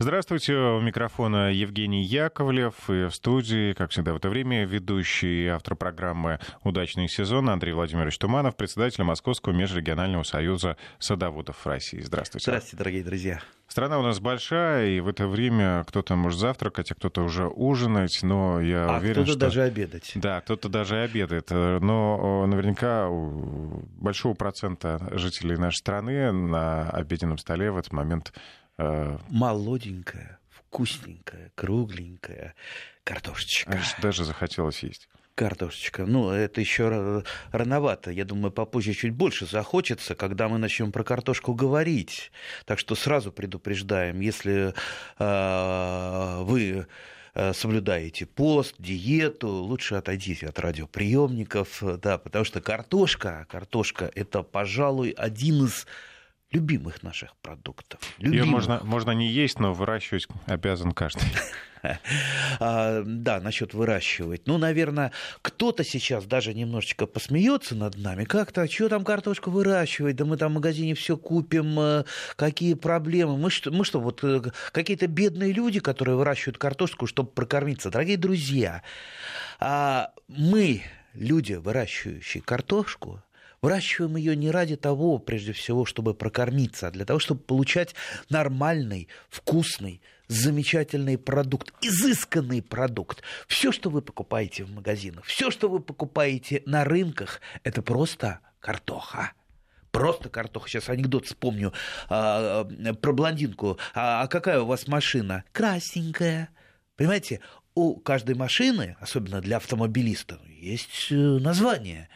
Здравствуйте, у микрофона Евгений Яковлев и в студии, как всегда в это время, ведущий автор программы «Удачный сезон» Андрей Владимирович Туманов, председатель Московского межрегионального союза садоводов России. Здравствуйте. Здравствуйте, дорогие друзья. Страна у нас большая, и в это время кто-то может завтракать, а кто-то уже ужинать, но я а уверен, кто-то что... даже обедать. Да, кто-то даже обедает. Но наверняка у большого процента жителей нашей страны на обеденном столе в этот момент Молоденькая, вкусненькая, кругленькая картошечка. Аж даже захотелось есть. Картошечка. Ну, это еще рановато. Я думаю, попозже чуть больше захочется, когда мы начнем про картошку говорить. Так что сразу предупреждаем, если э, вы э, соблюдаете пост, диету, лучше отойдите от радиоприемников, да, потому что картошка, картошка это, пожалуй, один из любимых наших продуктов. Любимых. Ее можно, можно не есть, но выращивать обязан каждый. А, да, насчет выращивать. Ну, наверное, кто-то сейчас даже немножечко посмеется над нами. Как-то, а что там картошку выращивать? Да мы там в магазине все купим. Э, какие проблемы? Мы что, мы что вот э, какие-то бедные люди, которые выращивают картошку, чтобы прокормиться. Дорогие друзья, а мы, люди, выращивающие картошку, Выращиваем ее не ради того, прежде всего, чтобы прокормиться, а для того, чтобы получать нормальный, вкусный, замечательный продукт, изысканный продукт. Все, что вы покупаете в магазинах, все, что вы покупаете на рынках, это просто картоха просто картоха. Сейчас анекдот вспомню а, про блондинку. А, а какая у вас машина? Красненькая. Понимаете, у каждой машины, особенно для автомобилиста, есть э, название.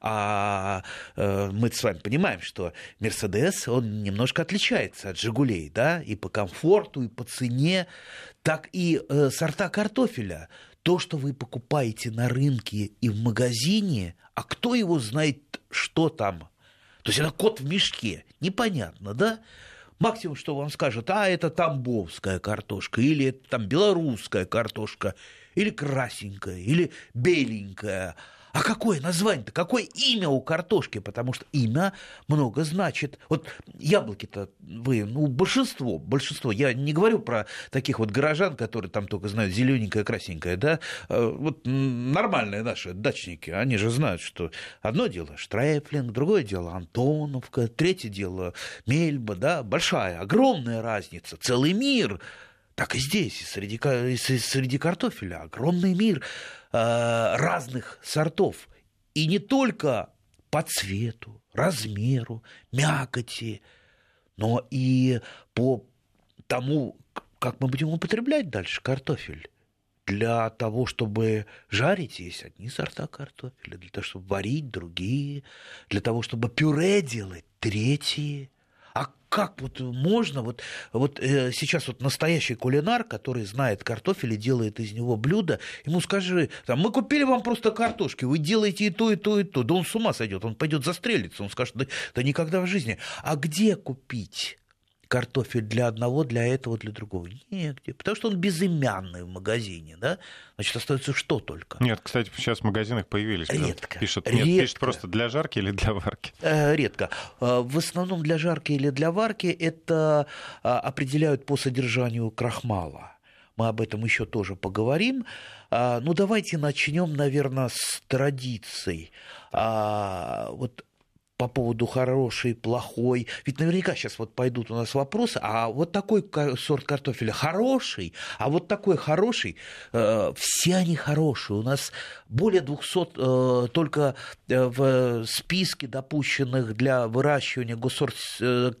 А э, мы с вами понимаем, что Мерседес, он немножко отличается от Жигулей, да, и по комфорту, и по цене, так и э, сорта картофеля. То, что вы покупаете на рынке и в магазине, а кто его знает, что там? То есть это кот в мешке, непонятно, да? Максимум, что вам скажут, а это тамбовская картошка, или это там белорусская картошка, или красенькая, или беленькая. А какое название-то, какое имя у картошки? Потому что имя много значит. Вот яблоки-то вы, ну, большинство, большинство, я не говорю про таких вот горожан, которые там только знают зелененькое, красненькое, да, э, вот нормальные наши дачники, они же знают, что одно дело Штрейфлинг, другое дело Антоновка, третье дело Мельба, да, большая, огромная разница, целый мир. Так и здесь, среди, среди картофеля огромный мир разных сортов. И не только по цвету, размеру, мякоти, но и по тому, как мы будем употреблять дальше картофель. Для того, чтобы жарить, есть одни сорта картофеля, для того, чтобы варить другие, для того, чтобы пюре делать третьи как вот можно, вот, вот э, сейчас вот настоящий кулинар, который знает картофель и делает из него блюдо, ему скажи, там, мы купили вам просто картошки, вы делаете и то, и то, и то, да он с ума сойдет, он пойдет застрелиться, он скажет, да, да никогда в жизни. А где купить? Картофель для одного, для этого, для другого. Негде. Потому что он безымянный в магазине, да? Значит, остается что только? Нет, кстати, сейчас в магазинах появились. Редко. Пишут, нет, редко. пишут просто для жарки или для варки? Э, редко. Э, в основном для жарки или для варки это э, определяют по содержанию крахмала. Мы об этом еще тоже поговорим. Ну, давайте начнем, наверное, с традиций. Вот по поводу хороший, плохой. Ведь наверняка сейчас вот пойдут у нас вопросы, а вот такой сорт картофеля хороший, а вот такой хороший, э, все они хорошие. У нас более 200 э, только э, в списке допущенных для выращивания госсорт э,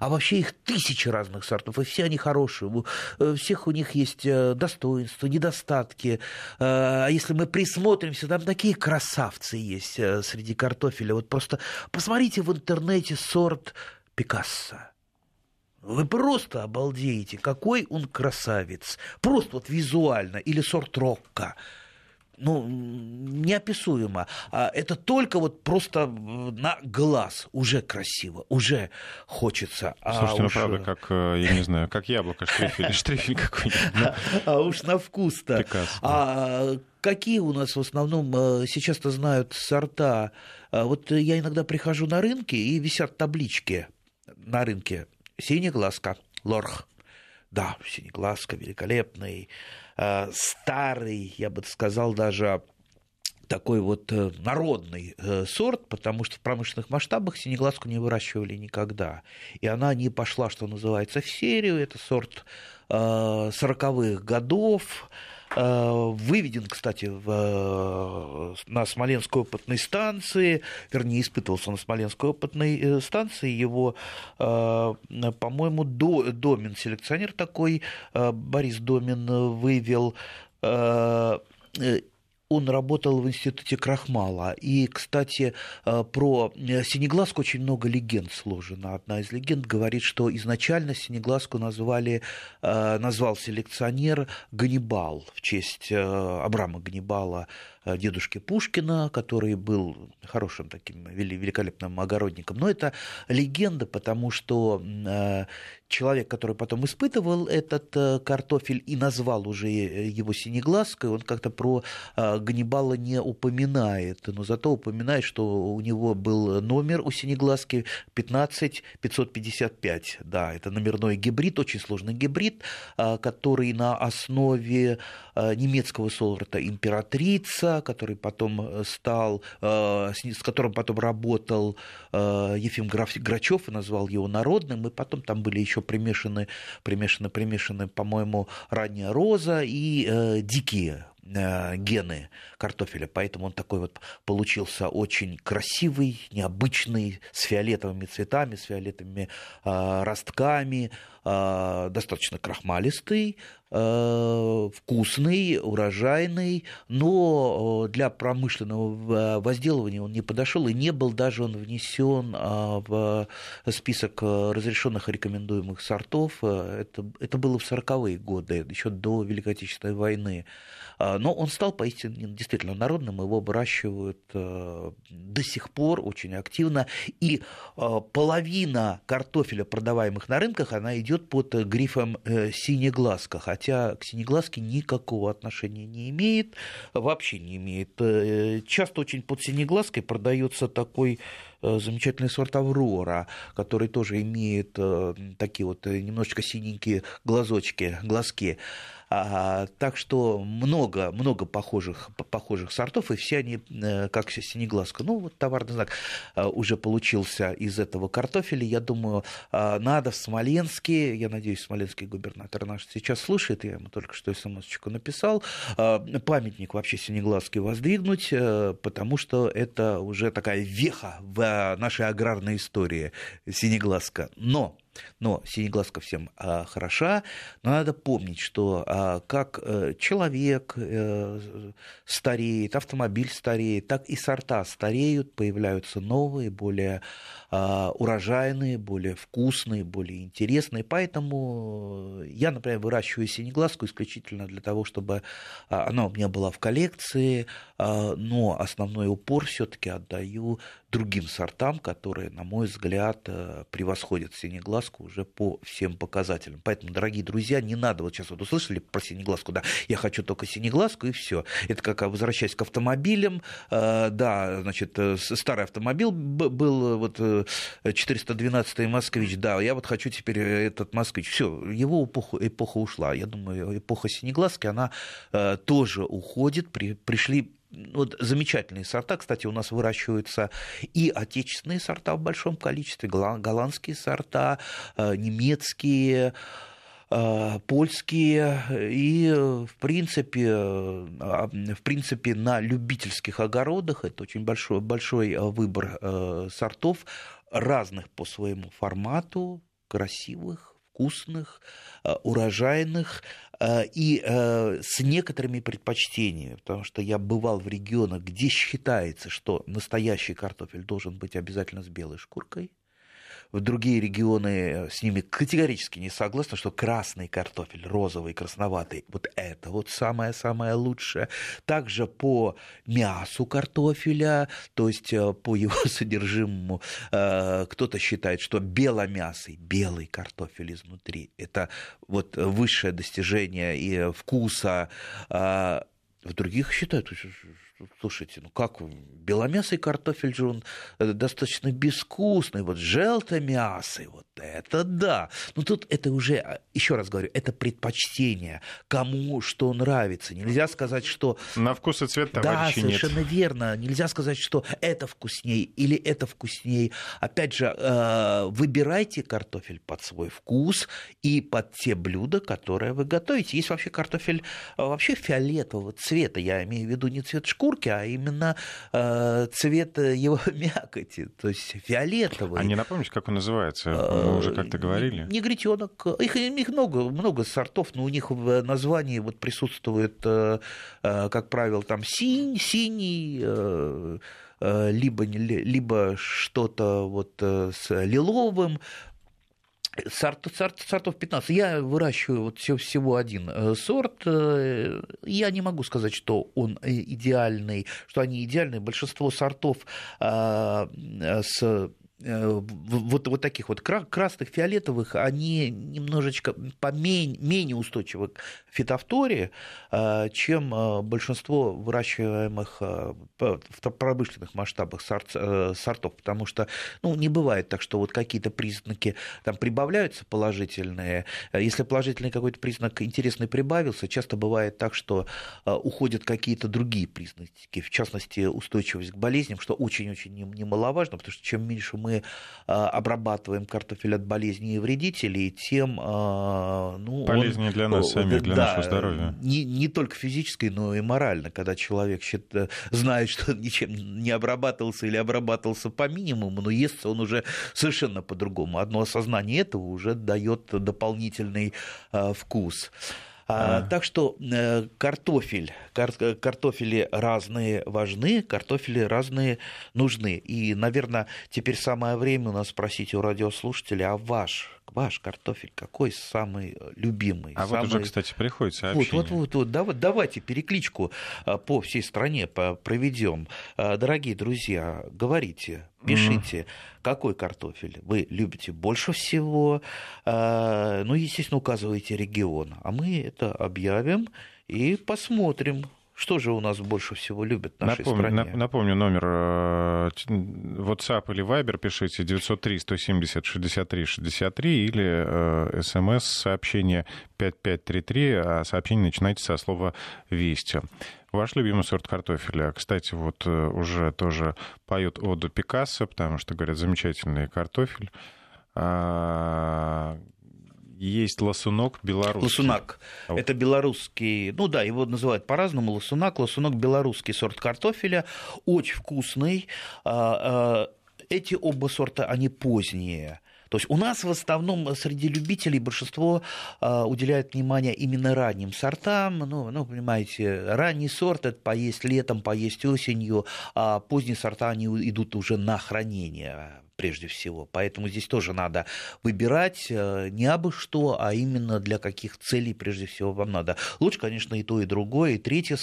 а вообще их тысячи разных сортов, и все они хорошие. У э, всех у них есть достоинства, недостатки. Э, а если мы присмотримся, там такие красавцы есть среди картофеля. Вот Просто посмотрите в интернете сорт Пикассо. Вы просто обалдеете, какой он красавец. Просто вот визуально. Или сорт Рокко ну, неописуемо. А это только вот просто на глаз уже красиво, уже хочется. А Слушайте, а ну уж... правда, как, э, я не знаю, как яблоко, штрифель, штрифель какой-нибудь. А уж на вкус-то. А какие у нас в основном э, сейчас-то знают сорта? А вот я иногда прихожу на рынки, и висят таблички на рынке. Синяя глазка, лорх Да, синеглазка великолепный, э, старый, я бы сказал, даже такой вот э, народный э, сорт, потому что в промышленных масштабах синеглазку не выращивали никогда. И она не пошла, что называется, в серию. Это сорт 40-х годов. Выведен, кстати, в, на Смоленской опытной станции, вернее, испытывался на Смоленской опытной станции. Его, по-моему, Домин, селекционер такой, Борис Домин вывел он работал в институте Крахмала. И, кстати, э, про э, Синеглазку очень много легенд сложено. Одна из легенд говорит, что изначально Синеглазку назвали, э, назвал селекционер Ганнибал в честь Абрама Ганнибала, дедушки Пушкина, который был хорошим таким великолепным огородником. Но это легенда, потому что человек, который потом испытывал этот э, картофель и назвал уже э, его синеглазкой, он как-то про э, Ганнибала не упоминает, но зато упоминает, что у него был номер у синеглазки 15555. Да, это номерной гибрид, очень сложный гибрид, который на основе немецкого сорта императрица, который потом стал, с которым потом работал Ефим Грачев и назвал его народным, и потом там были еще примешаны, примешаны, примешаны, по-моему, ранняя роза и э, дикие э, гены картофеля, поэтому он такой вот получился очень красивый, необычный, с фиолетовыми цветами, с фиолетовыми э, ростками, э, достаточно крахмалистый, Э, вкусный, урожайный, но э, для промышленного возделывания он не подошел и не был даже он внесен в список разрешенных и рекомендуемых сортов. Это, это было в 40-е годы, еще до Великой Отечественной войны. Но он стал поистине действительно народным, его выращивают э, до сих пор очень активно, и половина картофеля, продаваемых на рынках, она идет под грифом синеглазка, хотя к синеглазке никакого отношения не имеет, вообще не имеет. Э, часто очень под синеглазкой продается такой э, замечательный сорт Аврора, который тоже имеет э, такие вот немножечко синенькие глазочки, глазки. А, так что много, много похожих, похожих сортов, и все они э, как синеглазка. Ну, вот товарный знак э, уже получился из этого картофеля. Я думаю, э, надо в Смоленске, я надеюсь, смоленский губернатор наш сейчас слушает, я ему только что смс-очку написал, памятник вообще синеглазки воздвигнуть, потому что это уже такая веха в нашей аграрной истории синеглазка. Но но синеглазка всем а, хороша, но надо помнить, что а, как а, человек а, стареет, автомобиль стареет, так и сорта стареют, появляются новые, более а, урожайные, более вкусные, более интересные. Поэтому я, например, выращиваю синеглазку исключительно для того, чтобы она у меня была в коллекции, но основной упор все-таки отдаю другим сортам, которые, на мой взгляд, э, превосходят синеглазку уже по всем показателям. Поэтому, дорогие друзья, не надо, вот сейчас вот услышали про синеглазку, да, я хочу только синеглазку и все. Это как возвращаясь к автомобилям, э, да, значит, э, старый автомобиль был вот 412-й «Москвич», да, я вот хочу теперь этот «Москвич». Все, его эпоха, эпоха ушла. Я думаю, эпоха синеглазки, она тоже уходит. При, пришли вот замечательные сорта, кстати, у нас выращиваются и отечественные сорта в большом количестве, голландские сорта, э, немецкие, э, польские. И в принципе, э, в принципе на любительских огородах это очень большой, большой выбор сортов разных по своему формату, красивых, вкусных, урожайных, и э, с некоторыми предпочтениями, потому что я бывал в регионах, где считается, что настоящий картофель должен быть обязательно с белой шкуркой, в другие регионы э, с ними категорически не согласны, что красный картофель, розовый, красноватый, вот это вот самое-самое лучшее. Также по мясу картофеля, то есть э, по его содержимому, э, кто-то считает, что беломясый, белый картофель изнутри, это вот высшее достижение и вкуса в других считают, слушайте, ну как, беломясый картофель же он э, достаточно безвкусный, вот желтомясый, вот это да. Но тут это уже, а, еще раз говорю, это предпочтение, кому что нравится. Нельзя сказать, что... На вкус и цвет товарищей Да, совершенно нет. верно. Нельзя сказать, что это вкуснее или это вкуснее. Опять же, э, выбирайте картофель под свой вкус и под те блюда, которые вы готовите. Есть вообще картофель э, вообще фиолетового цвета. Я имею в виду не цвет шкурки, а именно э, цвет его мякоти, то есть фиолетовый. А не напомните, как он называется? Мы уже как-то говорили. Негритенок. Их, их много, много сортов, но у них в названии вот присутствует, как правило, там синь, синий, либо, либо что-то вот с лиловым, Сорт, сорт, сортов 15. Я выращиваю вот всего один э, сорт. Э, я не могу сказать, что он э, идеальный, что они идеальные. Большинство сортов с Э, вот, вот таких вот красных, фиолетовых, они немножечко поменее, менее устойчивы к фитофторе, э, чем э, большинство выращиваемых в промышленных масштабах сортов, потому что ну, не бывает так, что вот какие-то признаки там прибавляются положительные. Если положительный какой-то признак интересный прибавился, часто бывает так, что уходят какие-то другие признаки, в частности, устойчивость к болезням, что очень-очень немаловажно, потому что чем меньше мы мы а, обрабатываем картофель от болезней и вредителей, тем а, ну, полезнее он, для нас самих, для да, нашего здоровья. Не, не только физически, но и морально, когда человек считает, знает, что ничем не обрабатывался или обрабатывался по минимуму, но ест он уже совершенно по-другому. Одно осознание этого уже дает дополнительный э, вкус. А, так что э, картофель, кар, картофели разные важны, картофели разные нужны. И, наверное, теперь самое время у нас спросить у радиослушателя, а ваш ваш картофель какой самый любимый? А самый... вот уже, кстати, приходит сообщение. Вот, вот, вот, вот. Давайте перекличку а, по всей стране проведем. А, дорогие друзья, говорите, пишите, mm. какой картофель вы любите больше всего. Ну, естественно, указывайте регион. А мы это объявим и посмотрим, что же у нас больше всего любят в нашей напомню, стране? Напомню, номер э, WhatsApp или Viber пишите 903-170-63-63 или смс-сообщение э, 5533, а сообщение начинайте со слова «Вести». Ваш любимый сорт картофеля. Кстати, вот э, уже тоже поют оду Пикассо, потому что, говорят, замечательный картофель а, есть лосунок белорусский. Лосунак. А Это белорусский, ну да, его называют по-разному. Лосунак, лосунок белорусский сорт картофеля. Очень вкусный. А, а, эти оба сорта, они поздние. То есть у нас в основном среди любителей большинство э, уделяет внимание именно ранним сортам. Ну, ну, понимаете, ранний сорт это поесть летом, поесть осенью, а поздние сорта они идут уже на хранение прежде всего. Поэтому здесь тоже надо выбирать э, не абы что, а именно для каких целей прежде всего вам надо. Лучше, конечно, и то, и другое, и третье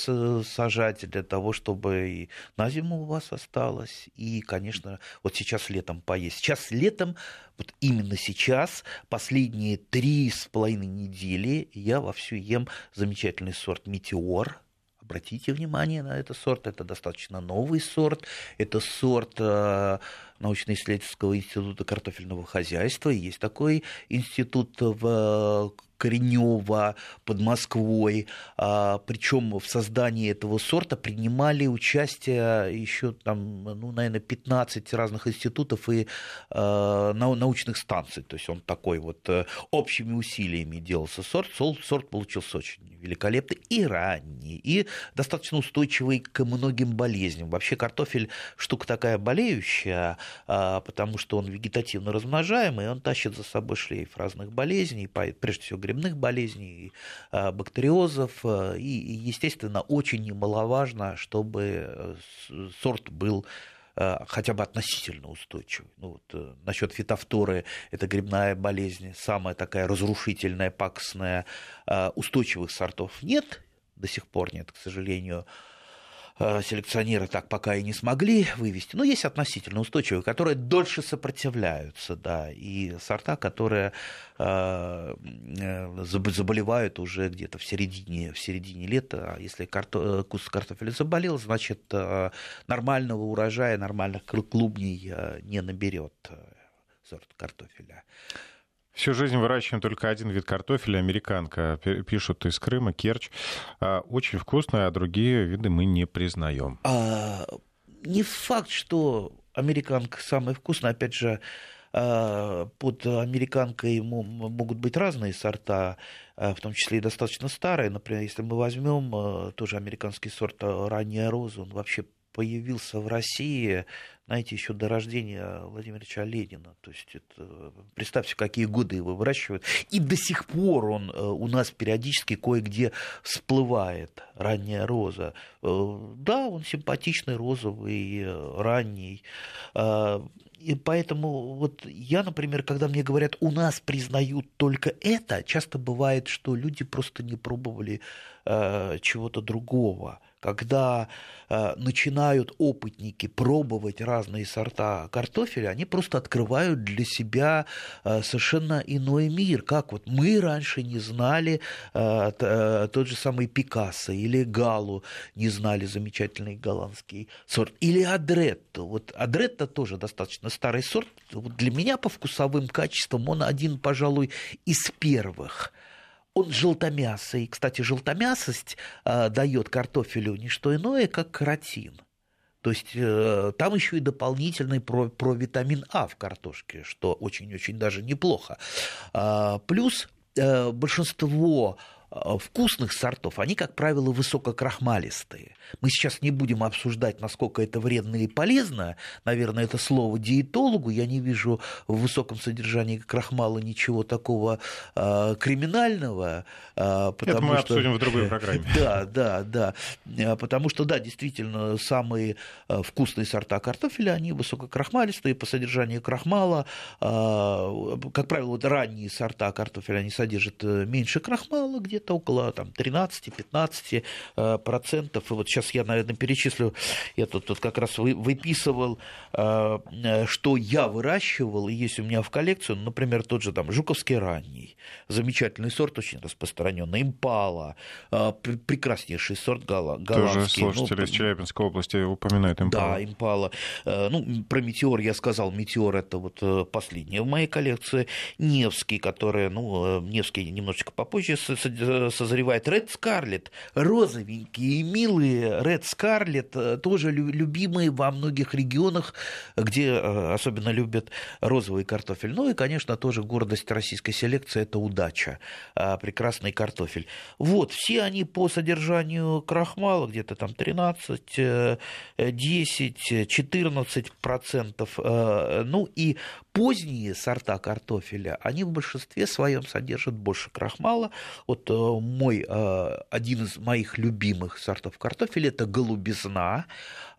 сажать для того, чтобы и на зиму у вас осталось, и, конечно, вот сейчас летом поесть. Сейчас летом, вот именно сейчас, последние три с половиной недели я вовсю ем замечательный сорт «Метеор», Обратите внимание на этот сорт, это достаточно новый сорт, это сорт э, научно-исследовательского института картофельного хозяйства. Есть такой институт в Коренева под Москвой. А, причем в создании этого сорта принимали участие еще там, ну, наверное, 15 разных институтов и а, научных станций. То есть он такой вот э, общими усилиями делался сорт. Сорт получился очень великолепный и ранний, и достаточно устойчивый к многим болезням. Вообще картофель штука такая болеющая, а, потому что он вегетативно размножаемый, он тащит за собой шлейф разных болезней, прежде всего грибных болезней, а, бактериозов. А, и, естественно, очень немаловажно, чтобы э, сорт был а, хотя бы относительно устойчивый. Ну, вот, э, насчет фитофторы, это грибная болезнь, самая такая разрушительная, пакостная, устойчивых сортов нет, до сих пор нет, к сожалению. Э, селекционеры так пока и не смогли вывести. Но есть относительно устойчивые, которые дольше сопротивляются, да, и сорта, которые э, э, заболевают уже где-то в середине, в середине лета. А если карто, куст картофеля заболел, значит, нормального урожая, нормальных клубней не наберет сорт картофеля. Всю жизнь выращиваем только один вид картофеля, американка. Пишут из Крыма, Керчь. А, очень вкусная, а другие виды мы не признаем. А, не факт, что американка самая вкусная. Опять же, а, под американкой могут быть разные сорта, в том числе и достаточно старые. Например, если мы возьмем тоже американский сорт ранняя роза, он вообще появился в России, знаете, еще до рождения Владимира Ильича Ленина. То есть это, представьте, какие годы его выращивают. И до сих пор он э, у нас периодически кое-где всплывает, ранняя роза. Э, да, он симпатичный, розовый, э, ранний. И поэтому вот я, например, когда мне говорят, у нас признают только это, часто бывает, что люди просто не пробовали э, чего-то другого когда э, начинают опытники пробовать разные сорта картофеля, они просто открывают для себя э, совершенно иной мир. Как вот мы раньше не знали э, тот же самый Пикассо или Галу, не знали замечательный голландский сорт, или Адретто. Вот Адретто тоже достаточно старый сорт. Вот для меня по вкусовым качествам он один, пожалуй, из первых – он желтомясый. Кстати, желтомясость э, дает картофелю не что иное, как каротин. То есть э, там еще и дополнительный про, провитамин А в картошке, что очень-очень даже неплохо. А, плюс э, большинство Э, вкусных сортов, они, как правило, высококрахмалистые. Мы сейчас не будем обсуждать, насколько это вредно и полезно. Наверное, это слово диетологу. Я не вижу в высоком содержании крахмала ничего такого э, криминального. Э, это мы что... обсудим в другой программе. Да, да, да. Э, потому что, да, действительно, самые э, вкусные сорта картофеля, они высококрахмалистые по содержанию крахмала. Э, как правило, ранние сорта картофеля, они содержат меньше крахмала, где где-то около там, 13-15 э, процентов. И вот сейчас я, наверное, перечислю, я тут, тут как раз выписывал, э, э, что я выращивал, и есть у меня в коллекции, ну, например, тот же там Жуковский ранний, замечательный сорт, очень распространенный, импала, прекраснейший сорт голландский. Тоже слушатели ну, из Челябинской области упоминают импала. Да, импала. Ну, про метеор я сказал, метеор это вот последнее в моей коллекции. Невский, который, ну, Невский немножечко попозже созревает. Ред Скарлет, розовенькие, милые Ред Скарлет, э, тоже любимые во многих регионах, где э, особенно любят розовый картофель. Ну и, конечно, тоже гордость российской селекции – это удача, а, прекрасный картофель. Вот, все они по содержанию крахмала где-то там 13, 10, 14 процентов. Э, ну и поздние сорта картофеля, они в большинстве своем содержат больше крахмала. Вот Э, мой, э, один из моих любимых сортов картофеля – это голубизна.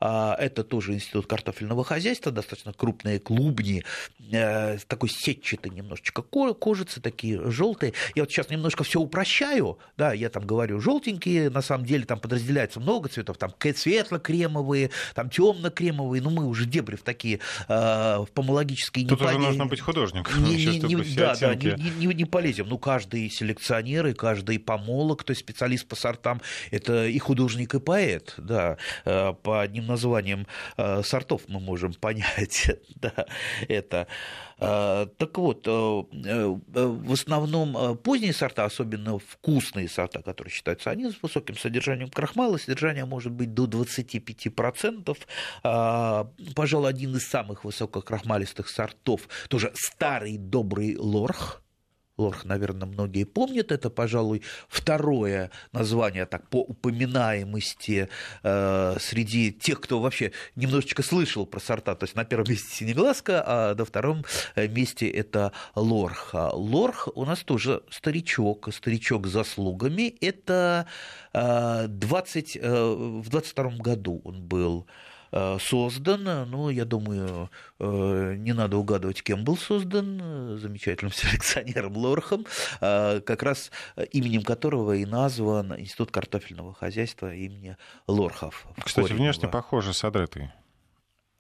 А, это тоже институт картофельного хозяйства, достаточно крупные клубни, э, такой сетчатый немножечко кожицы, такие желтые. Я вот сейчас немножко все упрощаю, да, я там говорю желтенькие, на самом деле там подразделяется много цветов, там светло-кремовые, там темно-кремовые, ну мы уже дебри в такие в помологические Тут не уже нужно быть художником, не, не, не, да, да, не, не, не полезем. Ну, каждый селекционер и каждый помолог, то есть специалист по сортам, это и художник, и поэт, да, э, по одним названиям э, сортов мы можем понять, да, это. Э, так вот, в основном поздние сорта, особенно вкусные сорта, которые считаются, они с высоким содержанием крахмала, содержание может быть до 25%. Пожалуй, один из самых высококрахмалистых сортов, тоже старый добрый лорх, Лорх, наверное, многие помнят. Это, пожалуй, второе название так, по упоминаемости э, среди тех, кто вообще немножечко слышал про сорта. То есть на первом месте синеглазка, а на втором э, месте это Лорх. Лорх у нас тоже старичок, старичок с заслугами. Это 20, э, э, в 22 году он был создан. Ну, я думаю, не надо угадывать, кем был создан. Замечательным селекционером Лорхом, как раз именем которого и назван Институт картофельного хозяйства имени Лорхов. Кстати, внешне похоже с адретой.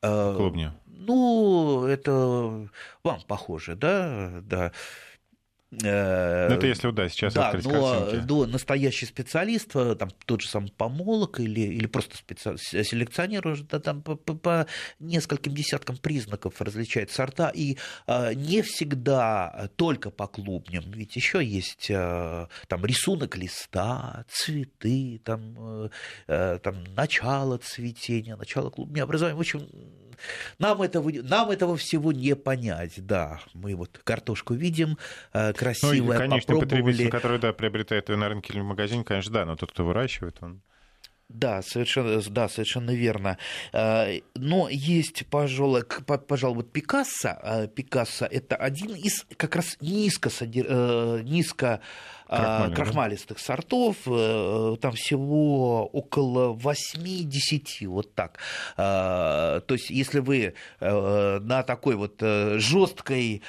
Клубня. Ну, это вам похоже, да, да. Э, ну, это если да, сейчас да, открыть но, картинки. Но настоящий специалист, э, там тот же самый помолок или, или просто специ... селекционер уже да, там по, по, по нескольким десяткам признаков различает сорта, и а, не всегда только по клубням, ведь еще есть а, там рисунок листа, цветы, там, а, там начало цветения, начало клубня образования. В общем, нам этого, нам этого всего не понять, да. Мы вот картошку видим, красивая, ну, и, конечно, попробовали... потребитель, который, да, приобретает ее на рынке или в магазине, конечно, да, но тот, кто выращивает, он... Да, совершенно, да, совершенно верно. Но есть, пожалуй, пожалуй, вот Пикассо. Пикассо – это один из как раз низко, э, низко Крахмали, крахмалистых да? сортов. Э, там всего около 8-10, вот так. То есть, если вы э, на такой вот жесткой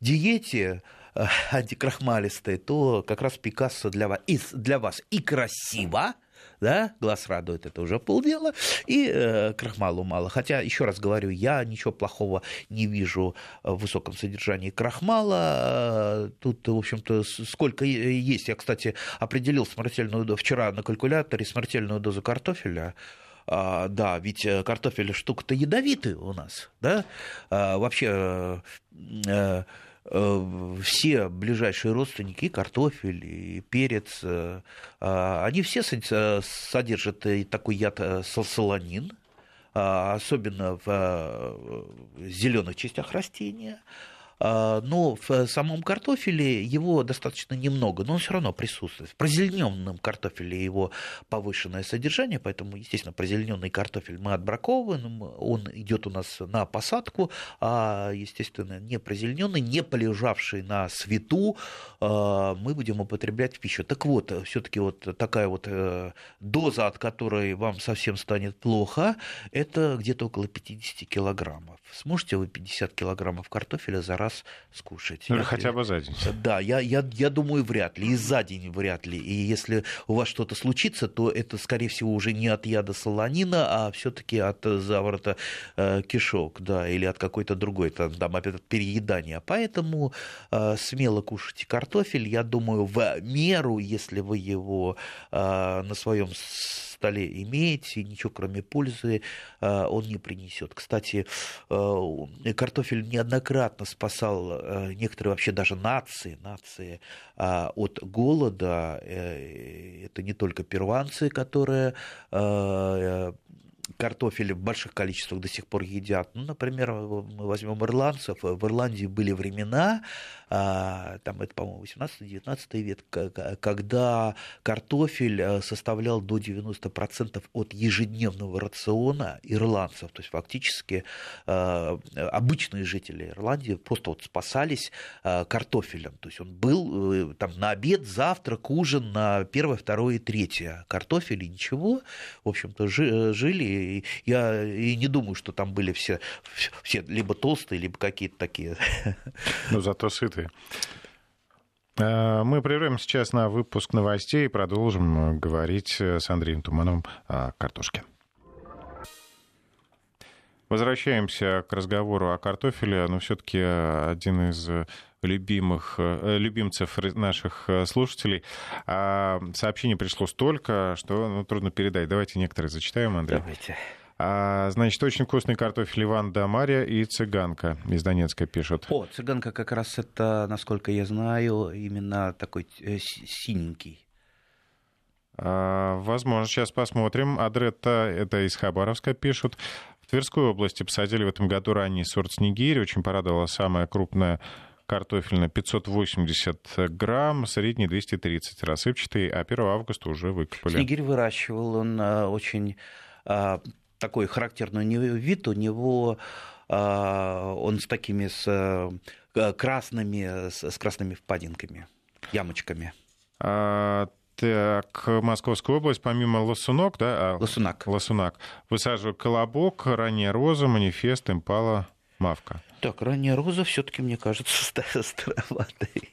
диете, антикрахмалистой, то как раз Пикассо для вас, и, для вас и красиво, да, глаз радует, это уже полдела, и э, крахмалу мало. Хотя, еще раз говорю, я ничего плохого не вижу в высоком содержании крахмала. Тут, в общем-то, сколько есть. Я, кстати, определил смертельную дозу вчера на калькуляторе смертельную дозу картофеля. А, да, ведь э, картофель штука-то ядовитая у нас, да. А, вообще а, Э, все ближайшие родственники, картофель, и перец, э, а, они все содержат такой яд э, солонин, а, особенно в зеленых частях растения. А, но в самом картофеле его достаточно немного, но он все равно присутствует. В прозелененном картофеле его повышенное содержание, поэтому, естественно, прозелененный картофель мы отбраковываем, он идет у нас на посадку, а, естественно, не прозелененный, не полежавший на свету, а, мы будем употреблять в пищу. Так вот, все-таки вот такая вот э, доза, от которой вам совсем станет плохо, это где-то около 50 килограммов. Сможете вы 50 килограммов картофеля за раз скушать? Ну, или хотя бы за день. Да, я, я, я думаю, вряд ли. И за день вряд ли. И если у вас что-то случится, то это, скорее всего, уже не от яда солонина, а все-таки от заворота э, кишок, да, или от какой-то другой, там, там опять от переедания. Поэтому э, смело кушайте картофель. Я думаю, в меру, если вы его э, на своем столе имеете, ничего кроме пользы э, он не принесет. Кстати, э, картофель неоднократно спасал э, некоторые вообще даже нации, нации от голода. Это не только перуанцы, которые картофель в больших количествах до сих пор едят. Ну, например, мы возьмем ирландцев. В Ирландии были времена, а, там это, по-моему, 18-19 век, когда картофель э, составлял до 90% от ежедневного рациона ирландцев. То есть фактически э, обычные жители Ирландии просто вот спасались э, картофелем. То есть он был там на обед, завтрак, ужин на первое, второе и третье. Картофель и ничего. В общем-то, жили. Я и не думаю, что там были все, все либо толстые, либо какие-то такие. Ну, зато сытые. Э, мы прервем сейчас на выпуск новостей и продолжим э, говорить э, с Андреем Тумановым о картошке. Возвращаемся к разговору о картофеле, но все-таки один из любимых, любимцев наших слушателей. А сообщений пришло столько, что ну, трудно передать. Давайте некоторые зачитаем, Андрей. Давайте. А, значит, очень вкусный картофель Иван да Мария и цыганка из Донецка пишут. О, цыганка как раз это, насколько я знаю, именно такой э, синенький. А, возможно, сейчас посмотрим. Адретта, это из Хабаровска пишут. В Тверской области посадили в этом году ранний сорт снегирь. Очень порадовала самая крупная картофельная 580 грамм, средний 230 рассыпчатый, а 1 августа уже выкопали. Снегирь выращивал, он а, очень а, такой характерный вид у него, а, он с такими с красными, с красными впадинками, ямочками. А, Так, Московская область, помимо лосунок, да? Лосунак. Лосунак. Высаживают колобок, ранняя роза, манифест, импала, мавка. Так, ранняя роза все-таки, мне кажется, староватой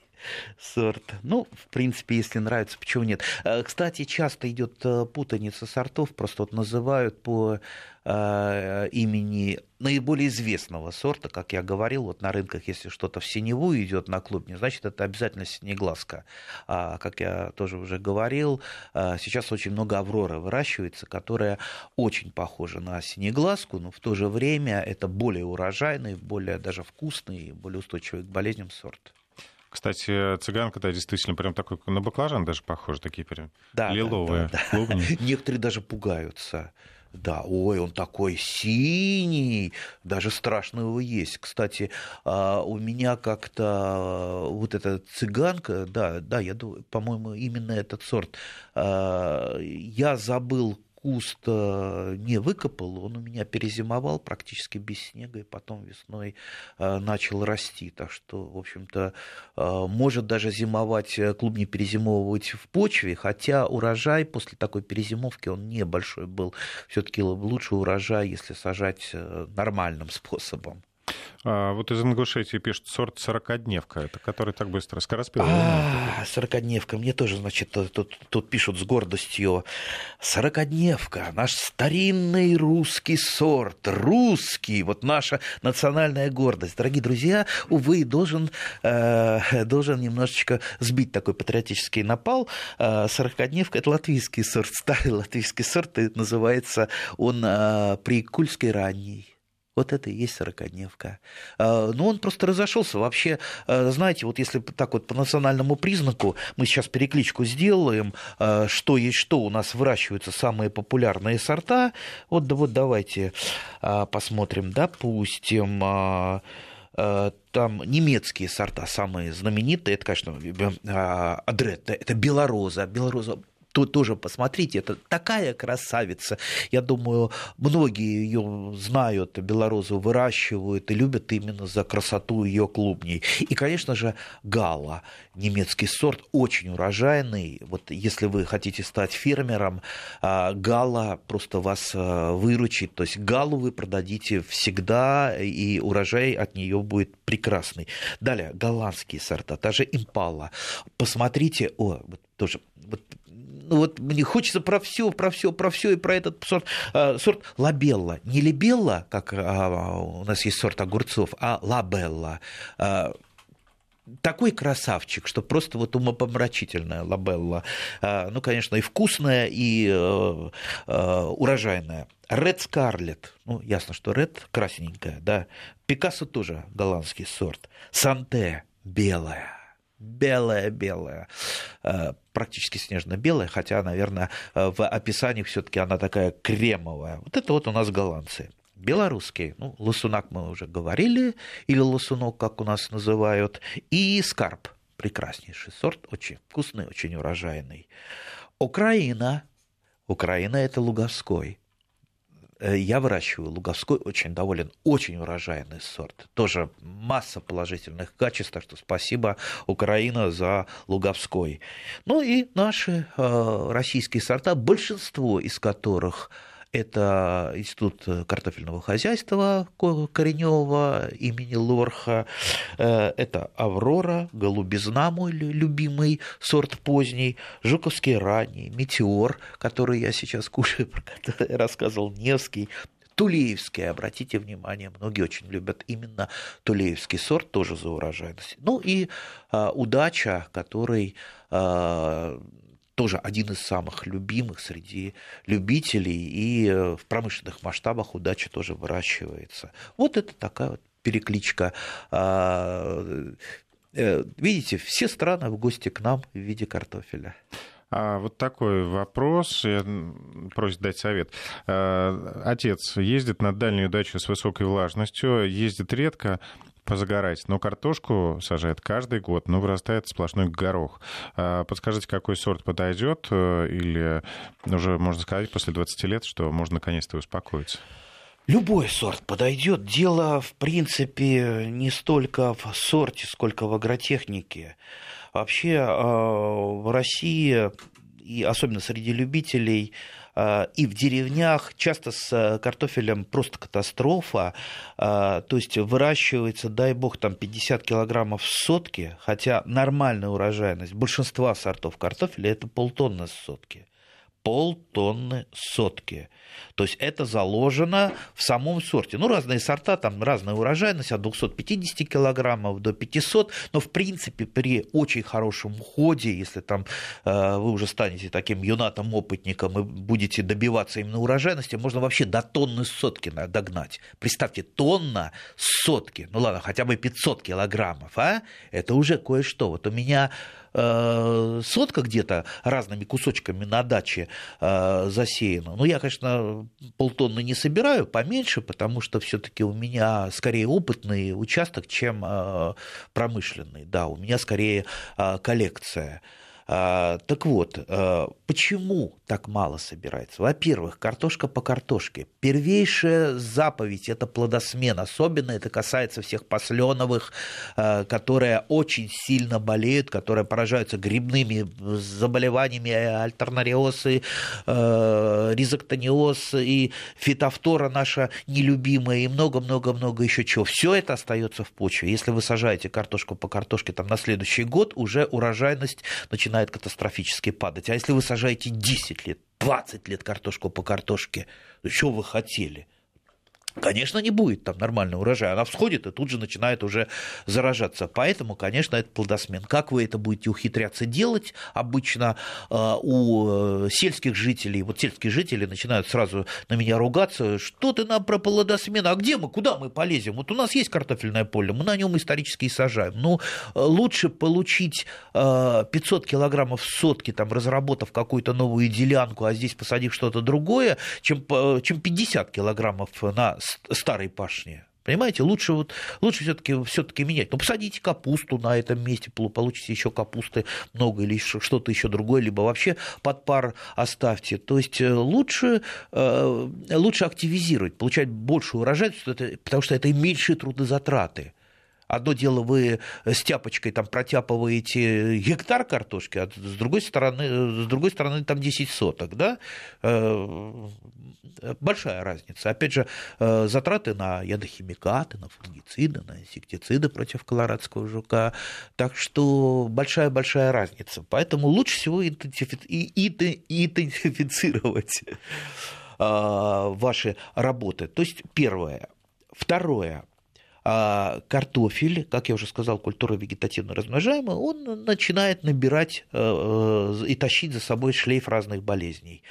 сорт. Ну, в принципе, если нравится, почему нет. Э, кстати, часто идет э, путаница сортов, просто вот называют по имени наиболее известного сорта, как я говорил, вот на рынках, если что-то в синеву идет на клубне, значит, это обязательно синеглазка. А, как я тоже уже говорил, сейчас очень много авроры выращивается, которая очень похожа на синеглазку, но в то же время это более урожайный, более даже вкусный, более устойчивый к болезням сорт. Кстати, цыганка, да, действительно, прям такой на баклажан даже похож, такие прям да, лиловые да, да, клубни. Некоторые даже пугаются. Да, ой, он такой синий, даже страшно его есть. Кстати, а, у меня как-то а, вот эта цыганка, да, да, я думаю, по-моему, именно этот сорт, а, я забыл куст э, не выкопал, он у меня перезимовал практически без снега, и потом весной э, начал расти. Так что, в общем-то, э, может даже зимовать, клубни перезимовывать в почве, хотя урожай после такой перезимовки, он небольшой был. Все-таки лучше урожай, если сажать нормальным способом. А, вот из Ингушетии пишет сорт сорокодневка, это который так быстро скороспелый. А, сорокодневка, мне тоже, значит, тут, тут пишут с гордостью. Сорокодневка, наш старинный русский сорт, русский, вот наша национальная гордость. Дорогие друзья, увы, должен, э, должен немножечко сбить такой патриотический напал. Э, сорокодневка – это латвийский сорт, старый латвийский сорт, и называется он э, прикульский ранний. Вот это и есть сорокодневка. А, Но ну, он просто разошелся. Вообще, а, знаете, вот если так вот по национальному признаку, мы сейчас перекличку сделаем, а, что есть что, у нас выращиваются самые популярные сорта. Вот, вот давайте посмотрим, допустим, там немецкие сорта самые знаменитые, это, конечно, Адрет, это белороза. Белороза то тоже посмотрите, это такая красавица. Я думаю, многие ее знают, белорозу выращивают и любят именно за красоту ее клубней. И, конечно же, гала, немецкий сорт, очень урожайный. Вот если вы хотите стать фермером, а, гала просто вас а, выручит. То есть галу вы продадите всегда, и урожай от нее будет прекрасный. Далее, голландские сорта, та же импала. Посмотрите, о, вот тоже вот вот мне хочется про все, про все, про все и про этот сорт, э, сорт лабелла. Не либелла, как а, у нас есть сорт огурцов, а лабелла. Э, такой красавчик, что просто вот умопомрачительная лабелла. Ну, конечно, и вкусная, и э, э, урожайная. Ред Скарлет, ну, ясно, что Ред красненькая, да. Пикассо тоже голландский сорт. Санте белая белая-белая, э, практически снежно-белая, хотя, наверное, э, в описании все-таки она такая кремовая. Вот это вот у нас голландцы. Белорусские, ну, лосунак мы уже говорили, или лосунок, как у нас называют, и скарб, прекраснейший сорт, очень вкусный, очень урожайный. Украина, Украина это Луговской – я выращиваю луговской, очень доволен, очень урожайный сорт. Тоже масса положительных качеств, так что спасибо, Украина, за луговской. Ну и наши э, российские сорта, большинство из которых это Институт картофельного хозяйства Коренева имени Лорха. Э, это Аврора, Голубизна, мой любимый сорт поздний, Жуковский ранний, Метеор, который я сейчас кушаю, про который рассказывал, Невский, Тулеевский, обратите внимание, многие очень любят именно Тулеевский сорт, тоже за урожайность. Ну и а, удача, который а, тоже один из самых любимых среди любителей, и э, в промышленных масштабах удача тоже выращивается. Вот это такая вот перекличка. А, э, видите, все страны в гости к нам в виде картофеля. А вот такой вопрос, просит дать совет. А, отец ездит на дальнюю дачу с высокой влажностью, ездит редко, позагорать. Но картошку сажает каждый год, но вырастает сплошной горох. А, подскажите, какой сорт подойдет? Э, или уже можно сказать после 20 лет, что можно наконец-то успокоиться? Любой сорт подойдет. Дело, в принципе, не столько в сорте, сколько в агротехнике. Вообще а, в России и особенно среди любителей, и в деревнях часто с картофелем просто катастрофа. А, то есть выращивается, дай бог, там 50 килограммов в сотки, хотя нормальная урожайность большинства сортов картофеля это полтонны в сотки полтонны сотки. То есть это заложено в самом сорте. Ну, разные сорта, там разная урожайность, от 250 килограммов до 500, но в принципе при очень хорошем уходе, если там э, вы уже станете таким юнатом-опытником и будете добиваться именно урожайности, можно вообще до тонны сотки догнать. Представьте, тонна сотки, ну ладно, хотя бы 500 килограммов, а? Это уже кое-что. Вот у меня сотка где-то разными кусочками на даче э, засеяна. Ну, я, конечно, полтонны не собираю, поменьше, потому что все-таки у меня скорее опытный участок, чем э, промышленный. Да, у меня скорее коллекция. А, так вот, а, почему так мало собирается? Во-первых, картошка по картошке. Первейшая заповедь – это плодосмен. Особенно это касается всех посленовых, а, которые очень сильно болеют, которые поражаются грибными заболеваниями, альтернариоз, и, ризоктониоз, и фитофтора наша нелюбимая, и много-много-много еще чего. Все это остается в почве. Если вы сажаете картошку по картошке там, на следующий год, уже урожайность начинает начинает катастрофически падать. А если вы сажаете 10 лет, 20 лет картошку по картошке, то что вы хотели? Конечно, не будет там нормального урожая. Она всходит и тут же начинает уже заражаться. Поэтому, конечно, это плодосмен. Как вы это будете ухитряться делать? Обычно э, у э, сельских жителей, вот сельские жители начинают сразу на меня ругаться, что ты нам про плодосмен, а где мы, куда мы полезем? Вот у нас есть картофельное поле, мы на нем исторически и сажаем. Ну, лучше получить 500 килограммов сотки, там, разработав какую-то новую делянку, а здесь посадив что-то другое, чем, чем 50 килограммов на старой пашни. Понимаете, лучше, вот, лучше все-таки все менять. Ну, посадите капусту на этом месте, получите еще капусты много или что-то еще другое, либо вообще под пар оставьте. То есть э, лучше, э, лучше активизировать, получать большую урожайность, потому что это меньшие трудозатраты. Одно дело, вы с тяпочкой там протяпываете гектар картошки, а с другой стороны, с другой стороны там 10 соток, да? Э, большая разница. Опять же, э, затраты на ядохимикаты, на фунгициды, на инсектициды против колорадского жука. Так что большая-большая разница. Поэтому лучше всего идентифицировать э, ваши работы. То есть первое. Второе а картофель, как я уже сказал, культура вегетативно размножаемая, он начинает набирать э, э, и тащить за собой шлейф разных болезней.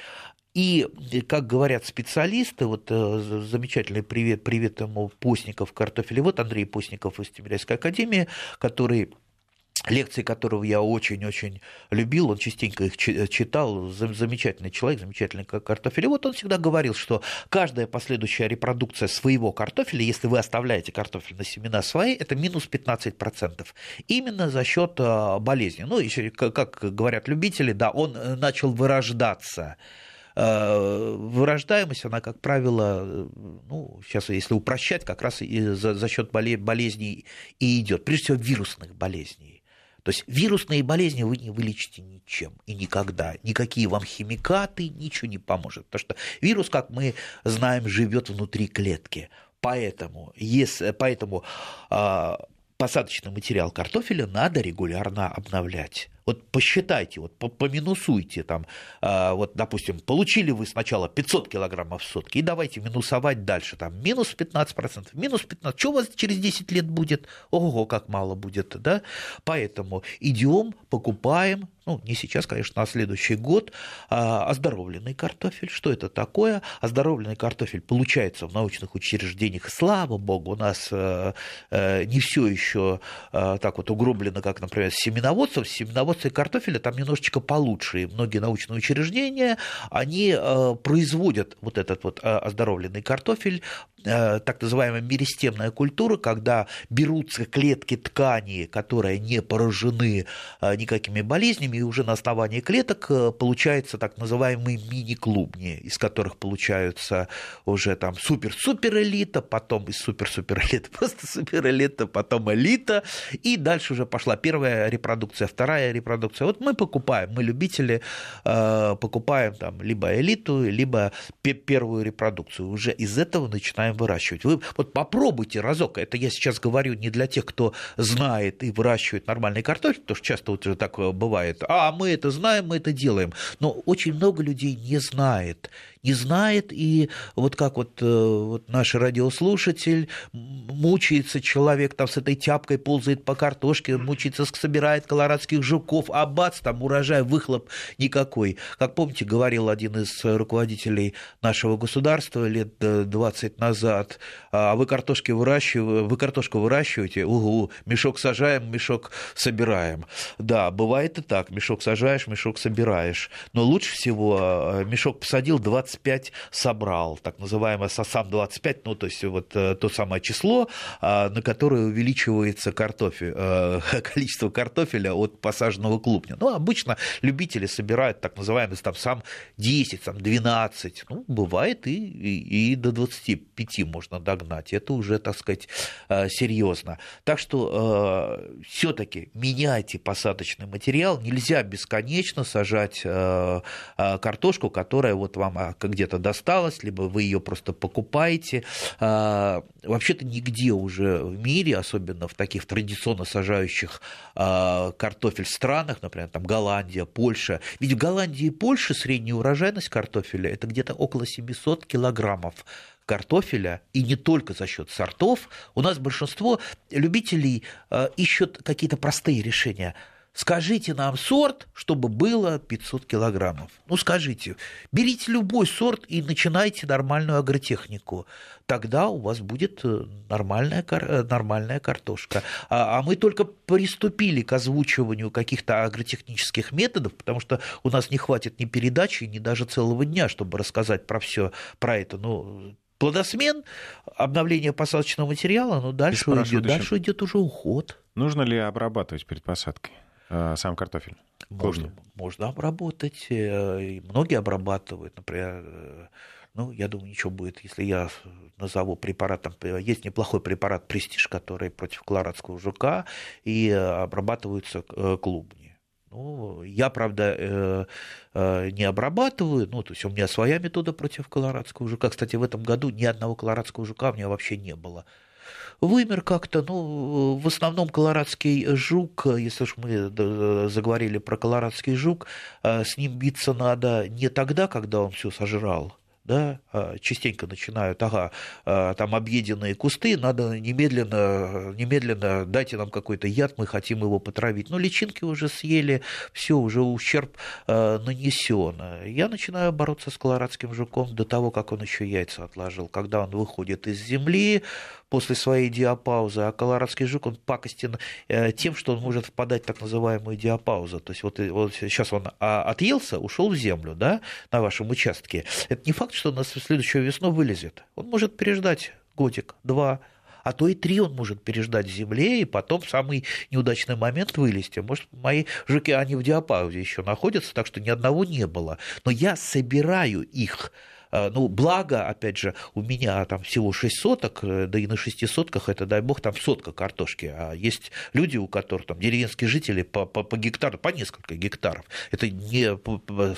И, как говорят специалисты, вот э, замечательный привет, привет ему Постников картофеля, вот Андрей Постников из Тимирязевской академии, который лекции которого я очень-очень любил, он частенько их читал, замечательный человек, замечательный картофель. И вот он всегда говорил, что каждая последующая репродукция своего картофеля, если вы оставляете картофель на семена свои, это минус 15%. Именно за счет а, болезни. Ну, еще, как говорят любители, да, он э, начал вырождаться вырождаемость, она, как правило, ну, сейчас, если упрощать, как раз и за, за счет болезней и идет, прежде всего вирусных болезней. То есть вирусные болезни вы не вылечите ничем и никогда. Никакие вам химикаты ничего не поможет. Потому что вирус, как мы знаем, живет внутри клетки. Поэтому, если, поэтому э, посадочный материал картофеля надо регулярно обновлять. Вот посчитайте, вот поминусуйте там, а, вот, допустим, получили вы сначала 500 килограммов в сутки, и давайте минусовать дальше, там, минус 15%, минус 15%, что у вас через 10 лет будет? Ого, как мало будет, да? Поэтому идем, покупаем, ну, не сейчас, конечно, на следующий год, а, оздоровленный картофель. Что это такое? Оздоровленный картофель получается в научных учреждениях. Слава богу, у нас э, э, не все еще э, так вот угроблено, как, например, с семеноводством. С семеноводством картофеля там немножечко получше. И многие научные учреждения, они производят вот этот вот оздоровленный картофель Э, так называемая меристемная культура, когда берутся клетки ткани, которые не поражены э, никакими болезнями, и уже на основании клеток э, получается так называемые мини-клубни, из которых получаются уже там супер-супер элита, потом из супер-супер элита просто супер элита, потом элита, и дальше уже пошла первая репродукция, вторая репродукция. Вот мы покупаем, мы любители э, покупаем там либо элиту, либо первую репродукцию. Уже из этого начинаем выращивать. Вы вот попробуйте разок. Это я сейчас говорю не для тех, кто знает и выращивает нормальный картофель, потому что часто вот так бывает. А мы это знаем, мы это делаем. Но очень много людей не знает не знает, и вот как вот, э, вот наш радиослушатель, мучается человек, там с этой тяпкой ползает по картошке, мучается, собирает колорадских жуков, а бац, там урожай, выхлоп никакой. Как помните, говорил один из руководителей нашего государства лет 20 назад, а вы картошки выращиваете, вы картошку выращиваете, угу, мешок сажаем, мешок собираем. Да, бывает и так, мешок сажаешь, мешок собираешь. Но лучше всего э, мешок посадил 20 25 собрал, так называемое сосам 25, ну, то есть вот э, то самое число, а, на которое увеличивается картофель, э, количество картофеля от посаженного клубня. Ну, обычно любители собирают так называемый там сам 10, там 12, ну, бывает и, и, и до 25 можно догнать, это уже, так сказать, э, серьезно. Так что все-таки меняйте посадочный материал, нельзя бесконечно сажать картошку, которая вот вам а, где-то досталась, либо вы ее просто покупаете. А, вообще-то нигде уже в мире, особенно в таких традиционно сажающих а, картофель странах, например, там Голландия, Польша, ведь в Голландии и Польше средняя урожайность картофеля это где-то около 700 килограммов картофеля, и не только за счет сортов, у нас большинство любителей а, ищут какие-то простые решения – Скажите нам сорт, чтобы было 500 килограммов. Ну, скажите. Берите любой сорт и начинайте нормальную агротехнику. Тогда у вас будет э, нормальная, э, нормальная картошка. А, а мы только приступили к озвучиванию каких-то агротехнических методов, потому что у нас не хватит ни передачи, ни даже целого дня, чтобы рассказать про все про это. Ну, плодосмен, обновление посадочного материала, но дальше, идет, дальше идет уже уход. Нужно ли обрабатывать перед посадкой? Э, сам картофель? Можно, можно обработать. Э, многие обрабатывают. Например, э, ну, я думаю, ничего будет, если я назову препарат. Там есть неплохой препарат «Престиж», который против колорадского жука, и обрабатываются клубни. Ну, я, правда, не обрабатываю, ну, то есть у меня своя метода против колорадского жука. Кстати, в этом году ни одного колорадского жука у меня вообще не было вымер как-то, ну, в основном колорадский жук, если уж мы заговорили про колорадский жук, э, с ним биться надо не тогда, когда он все сожрал, да, а, частенько начинают, ага, а, там объеденные кусты, надо немедленно, немедленно дайте нам какой-то яд, мы хотим его потравить. Но личинки уже съели, все, уже ущерб а, нанесен. Я начинаю бороться с колорадским жуком до того, как он еще яйца отложил. Когда он выходит из земли, после своей диапаузы, а колорадский жук, он пакостен э, тем, что он может впадать в так называемую диапаузу. То есть вот, вот сейчас он отъелся, ушел в землю да, на вашем участке. Это не факт, что он на следующую весну вылезет. Он может переждать годик, два, а то и три он может переждать в земле, и потом самый неудачный момент вылезти. Может, мои жуки, они в диапаузе еще находятся, так что ни одного не было. Но я собираю их Э, ну, благо, опять же, у меня там всего 6 соток, э, да и на 6 сотках это, дай бог, там сотка картошки. А есть люди, у которых там деревенские жители по, по, по гектару, по несколько гектаров. Это не,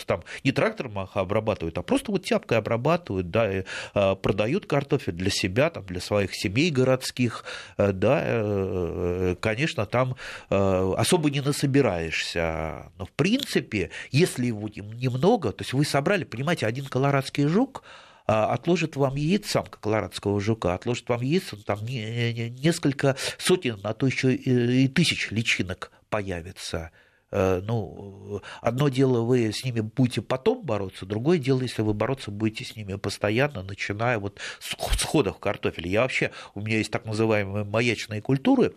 там, не трактором обрабатывают, а просто вот тяпкой обрабатывают, да, и, а, продают картофель для себя, там, для своих семей городских, да, конечно, там особо не насобираешься. Но, в принципе, если его немного, то есть вы собрали, понимаете, один колорадский жук, жук а, отложит вам яиц, самка колорадского жука, отложит вам яиц, там несколько сотен, а то еще и тысяч личинок появится. Э, ну, одно дело, вы с ними будете потом бороться, другое дело, если вы бороться будете с ними постоянно, начиная вот с сходов картофеля. Я вообще, у меня есть так называемые маячные культуры,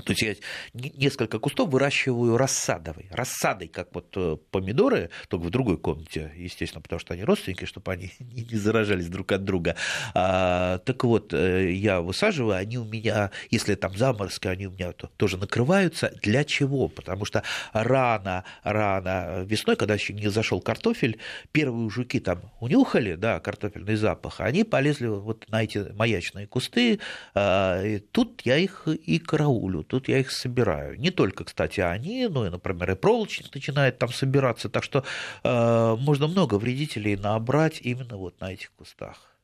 то есть я несколько кустов выращиваю рассадовой. Рассадой, как вот э, помидоры, только в другой комнате, естественно, потому что они родственники, чтобы они не заражались друг от друга. А, так вот, э, я высаживаю, они у меня, если там заморозки, они у меня тоже накрываются. Для чего? Потому что рано, рано весной, когда еще не зашел картофель, первые жуки там унюхали, да, картофельный запах, они полезли вот на эти маячные кусты, а, тут я их и караулю тут я их собираю. Не только, кстати, они, но и, например, и проволочник начинает там собираться. Так что э, можно много вредителей набрать именно вот на этих кустах.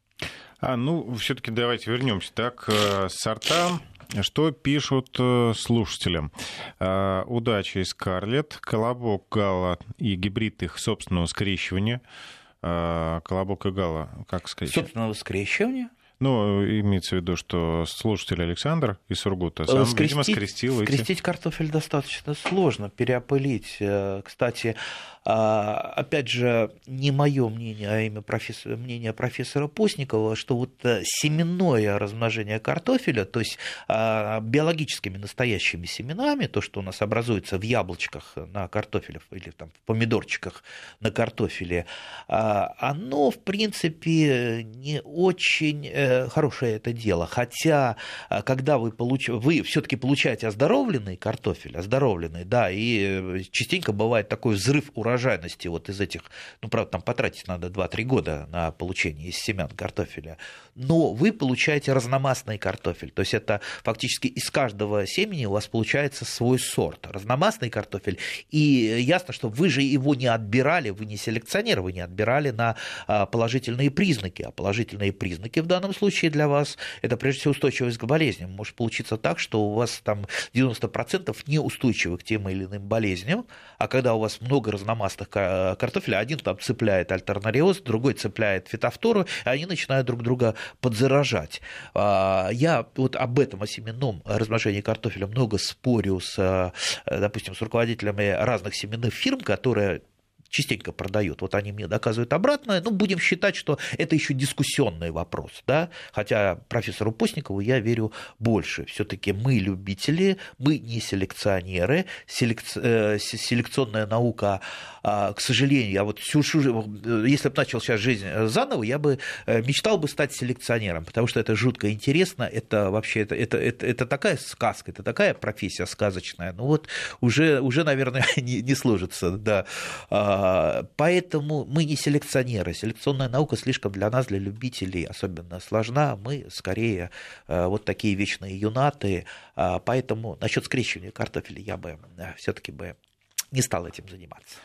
А, ну, все-таки давайте вернемся так, к э, сортам. Что пишут э, слушателям? Э, удачи Скарлет, колобок Гала и гибрид их собственного скрещивания. Колобок и Гала, как сказать? Собственного скрещивания? Ну, имеется в виду, что слушатель Александр из Сургута сам, скрестить, видимо, скрестил Скрестить эти... картофель достаточно сложно, переопылить. Кстати, а, опять же, не мое мнение, а имя профессора, мнение профессора Постникова, что вот э, семенное размножение картофеля, то есть а, биологическими настоящими семенами, то, что у нас образуется в яблочках на картофеле или там, в помидорчиках на картофеле, а, оно, в принципе, не очень э, хорошее это дело. Хотя, когда вы, получ... вы все-таки получаете оздоровленный картофель, оздоровленный, да, и э, частенько бывает такой взрыв урожайности вот из этих, ну, правда, там потратить надо 2-3 года на получение из семян картофеля, но вы получаете разномастный картофель, то есть это фактически из каждого семени у вас получается свой сорт, разномастный картофель, и ясно, что вы же его не отбирали, вы не селекционер, вы не отбирали на а, положительные признаки, а положительные признаки в данном случае для вас это прежде всего устойчивость к болезням. Может получиться так, что у вас там 90% неустойчивы к тем или иным болезням, а когда у вас много разномастных картофеля. Один там цепляет альтернариоз, другой цепляет фитофтору, и они начинают друг друга подзаражать. А, я вот об этом, о семенном размножении картофеля много спорю с, допустим, с руководителями разных семенных фирм, которые частенько продают. Вот они мне доказывают обратное. Ну, будем считать, что это еще дискуссионный вопрос, да, хотя профессору Постникову я верю больше. Все-таки мы любители, мы не селекционеры, селекци... Э, селекционная наука, а, к сожалению, я вот всю, если бы начал сейчас жизнь заново, я бы э, мечтал бы стать селекционером, потому что это жутко интересно, это вообще это, это, это, это такая сказка, это такая профессия сказочная. Ну вот уже, уже наверное, не, не сложится, да а, поэтому мы не селекционеры. Селекционная наука слишком для нас, для любителей, особенно сложна. Мы скорее э, вот такие вечные юнаты. А, поэтому насчет скрещивания картофеля я бы э, все-таки бы не стал этим заниматься.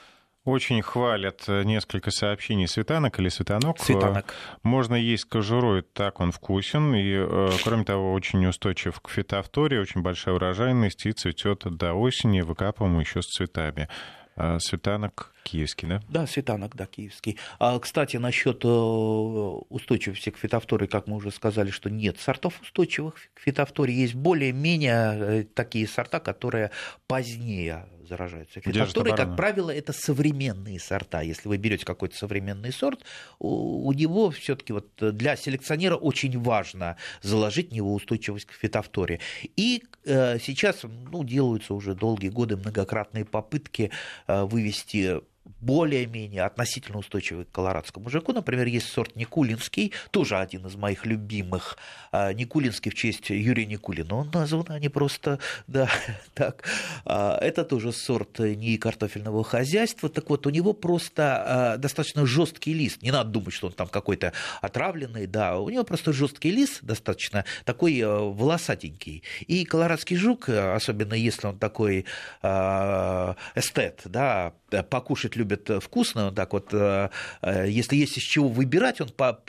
Очень хвалят э, несколько сообщений светанок или светанок. Светанок. Можно есть кожурой, так он вкусен. И, кроме того, очень устойчив к фитофторе, очень большая урожайность и цветет до осени, выкапываем еще с цветами. А, светанок киевский, да? Да, светанок, да, киевский. А, кстати, насчет э, устойчивости к фитофторе, как мы уже сказали, что нет сортов устойчивых к фитофторе. Есть более-менее э, такие сорта, которые позднее заражаются фитофторой. Как правило, это современные сорта. Если вы берете какой-то современный сорт, у, у него все-таки вот для селекционера очень важно заложить в него устойчивость к фитофторе. И э, сейчас ну, делаются уже долгие годы многократные попытки э, вывести более-менее относительно устойчивый к колорадскому мужику. Например, есть сорт Никулинский, тоже один из моих любимых. А, Никулинский в честь Юрия Никулина он назван, а не просто, да, так. А, это тоже сорт не картофельного хозяйства. Так вот, у него просто а, достаточно жесткий лист. Не надо думать, что он там какой-то отравленный, да. У него просто жесткий лист, достаточно такой волосатенький. И колорадский жук, особенно если он такой эстет, да, покушать любит вкусно, так вот, э, э, если есть из чего выбирать, он по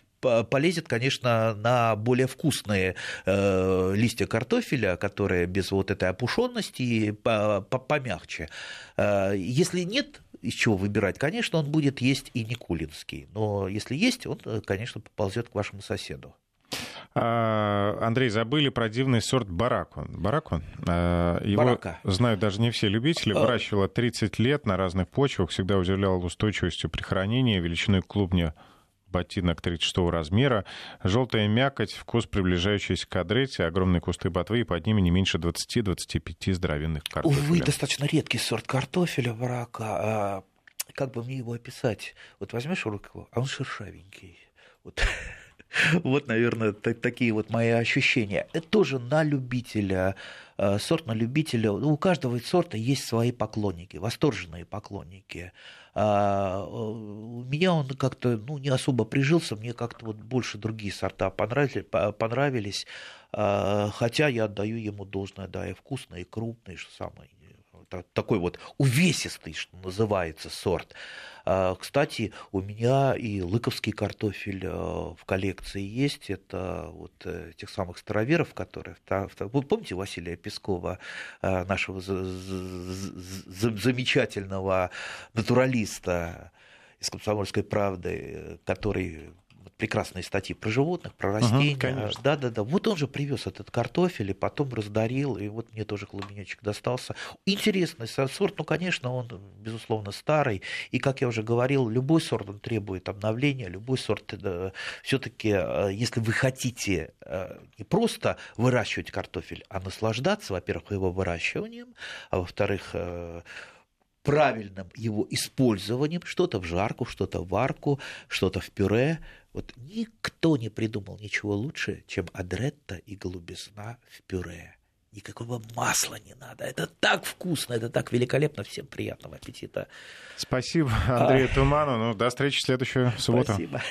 полезет, конечно, на более вкусные э, листья картофеля, которые без вот этой опушенности помягче. Если нет из чего выбирать, конечно, он будет есть и никулинский. Но если есть, он, конечно, поползет к вашему соседу. А, Андрей, забыли про дивный сорт бараку. Бараку? А, его Барака. знают даже не все любители. А. Выращивала 30 лет на разных почвах, всегда удивлял устойчивостью при хранении, величиной клубня ботинок 36 размера, желтая мякоть, вкус приближающийся к адрете, огромные кусты ботвы и под ними не меньше 20-25 здоровенных картофелей. Увы, достаточно редкий сорт картофеля, барака. Как бы мне его описать? Вот возьмешь руку, а он шершавенький. Вот Вот, наверное, так, такие вот мои ощущения. Это тоже на любителя, э, сорт на любителя. У каждого сорта есть свои поклонники, восторженные поклонники. А, у меня он как-то ну, не особо прижился, мне как-то вот больше другие сорта понравились, понравились. А, хотя я отдаю ему должное, да, и вкусный, и крупный, что самое такой вот увесистый, что называется, сорт. А, кстати, у меня и лыковский картофель в коллекции есть. Это вот э, тех самых староверов, которые... Вы помните Василия Пескова, нашего замечательного натуралиста из «Комсомольской правды», который прекрасные статьи про животных, про растения. Ага, да, да, да. Вот он же привез этот картофель и потом раздарил, и вот мне тоже клубничек достался. Интересный сорт, ну, конечно, он, безусловно, старый. И, как я уже говорил, любой сорт он требует обновления, любой сорт да, все-таки, э, если вы хотите э, не просто выращивать картофель, а наслаждаться, во-первых, его выращиванием, а во-вторых, э, правильным его использованием, что-то в жарку, что-то в варку, что-то в пюре. Вот никто не придумал ничего лучше, чем адретта и голубизна в пюре. Никакого масла не надо. Это так вкусно, это так великолепно. Всем приятного аппетита. Спасибо Андрею а... Туману. Ну, до встречи в следующую субботу. Спасибо.